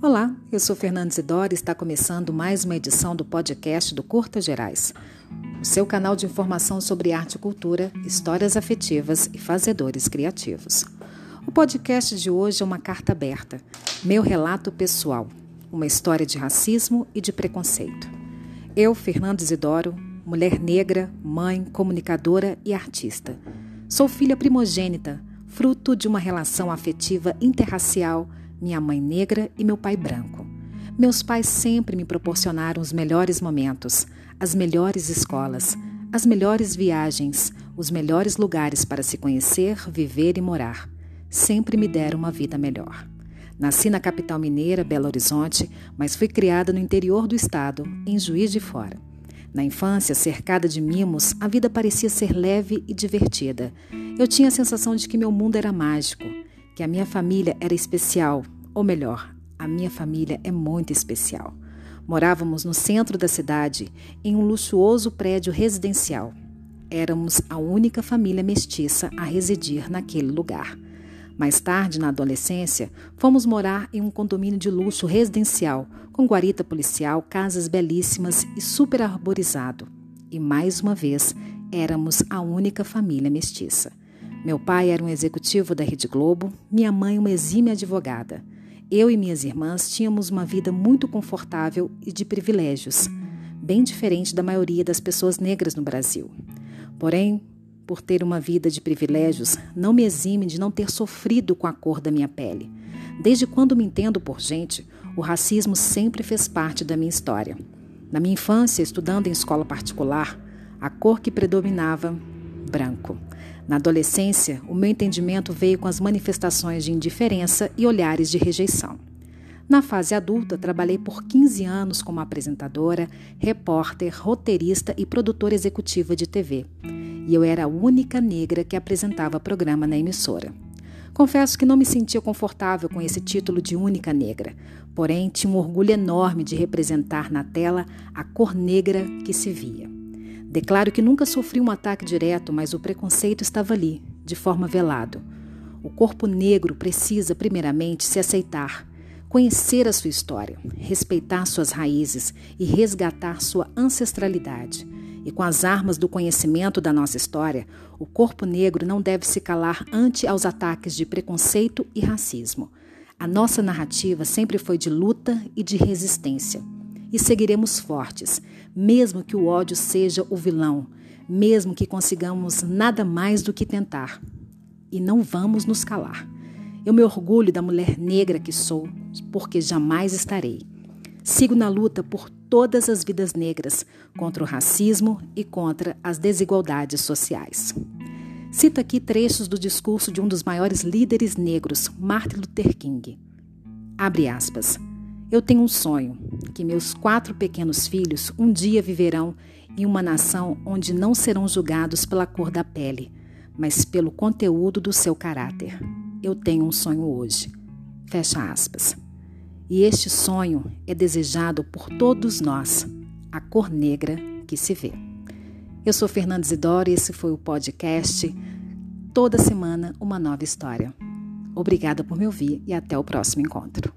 Olá, eu sou Fernanda Isidoro e está começando mais uma edição do podcast do Curta Gerais, o seu canal de informação sobre arte e cultura, histórias afetivas e fazedores criativos. O podcast de hoje é uma carta aberta, meu relato pessoal, uma história de racismo e de preconceito. Eu, Fernanda Isidoro, mulher negra, mãe, comunicadora e artista. Sou filha primogênita, fruto de uma relação afetiva interracial minha mãe negra e meu pai branco. Meus pais sempre me proporcionaram os melhores momentos, as melhores escolas, as melhores viagens, os melhores lugares para se conhecer, viver e morar. Sempre me deram uma vida melhor. Nasci na capital mineira, Belo Horizonte, mas fui criada no interior do estado, em Juiz de Fora. Na infância, cercada de mimos, a vida parecia ser leve e divertida. Eu tinha a sensação de que meu mundo era mágico que a minha família era especial, ou melhor, a minha família é muito especial. Morávamos no centro da cidade, em um luxuoso prédio residencial. Éramos a única família mestiça a residir naquele lugar. Mais tarde, na adolescência, fomos morar em um condomínio de luxo residencial, com guarita policial, casas belíssimas e super arborizado. E mais uma vez, éramos a única família mestiça. Meu pai era um executivo da Rede Globo, minha mãe uma exímia advogada. Eu e minhas irmãs tínhamos uma vida muito confortável e de privilégios, bem diferente da maioria das pessoas negras no Brasil. Porém, por ter uma vida de privilégios, não me exime de não ter sofrido com a cor da minha pele. Desde quando me entendo por gente, o racismo sempre fez parte da minha história. Na minha infância, estudando em escola particular, a cor que predominava, branco. Na adolescência, o meu entendimento veio com as manifestações de indiferença e olhares de rejeição. Na fase adulta, trabalhei por 15 anos como apresentadora, repórter, roteirista e produtora executiva de TV. E eu era a única negra que apresentava programa na emissora. Confesso que não me sentia confortável com esse título de única negra, porém tinha um orgulho enorme de representar na tela a cor negra que se via. Declaro que nunca sofri um ataque direto, mas o preconceito estava ali, de forma velado. O corpo negro precisa, primeiramente, se aceitar, conhecer a sua história, respeitar suas raízes e resgatar sua ancestralidade. E com as armas do conhecimento da nossa história, o corpo negro não deve se calar ante aos ataques de preconceito e racismo. A nossa narrativa sempre foi de luta e de resistência e seguiremos fortes, mesmo que o ódio seja o vilão, mesmo que consigamos nada mais do que tentar. E não vamos nos calar. Eu me orgulho da mulher negra que sou, porque jamais estarei. Sigo na luta por todas as vidas negras, contra o racismo e contra as desigualdades sociais. Cito aqui trechos do discurso de um dos maiores líderes negros, Martin Luther King. Abre aspas. Eu tenho um sonho: que meus quatro pequenos filhos um dia viverão em uma nação onde não serão julgados pela cor da pele, mas pelo conteúdo do seu caráter. Eu tenho um sonho hoje. Fecha aspas. E este sonho é desejado por todos nós, a cor negra que se vê. Eu sou Fernanda Isidoro e esse foi o podcast Toda semana uma nova história. Obrigada por me ouvir e até o próximo encontro.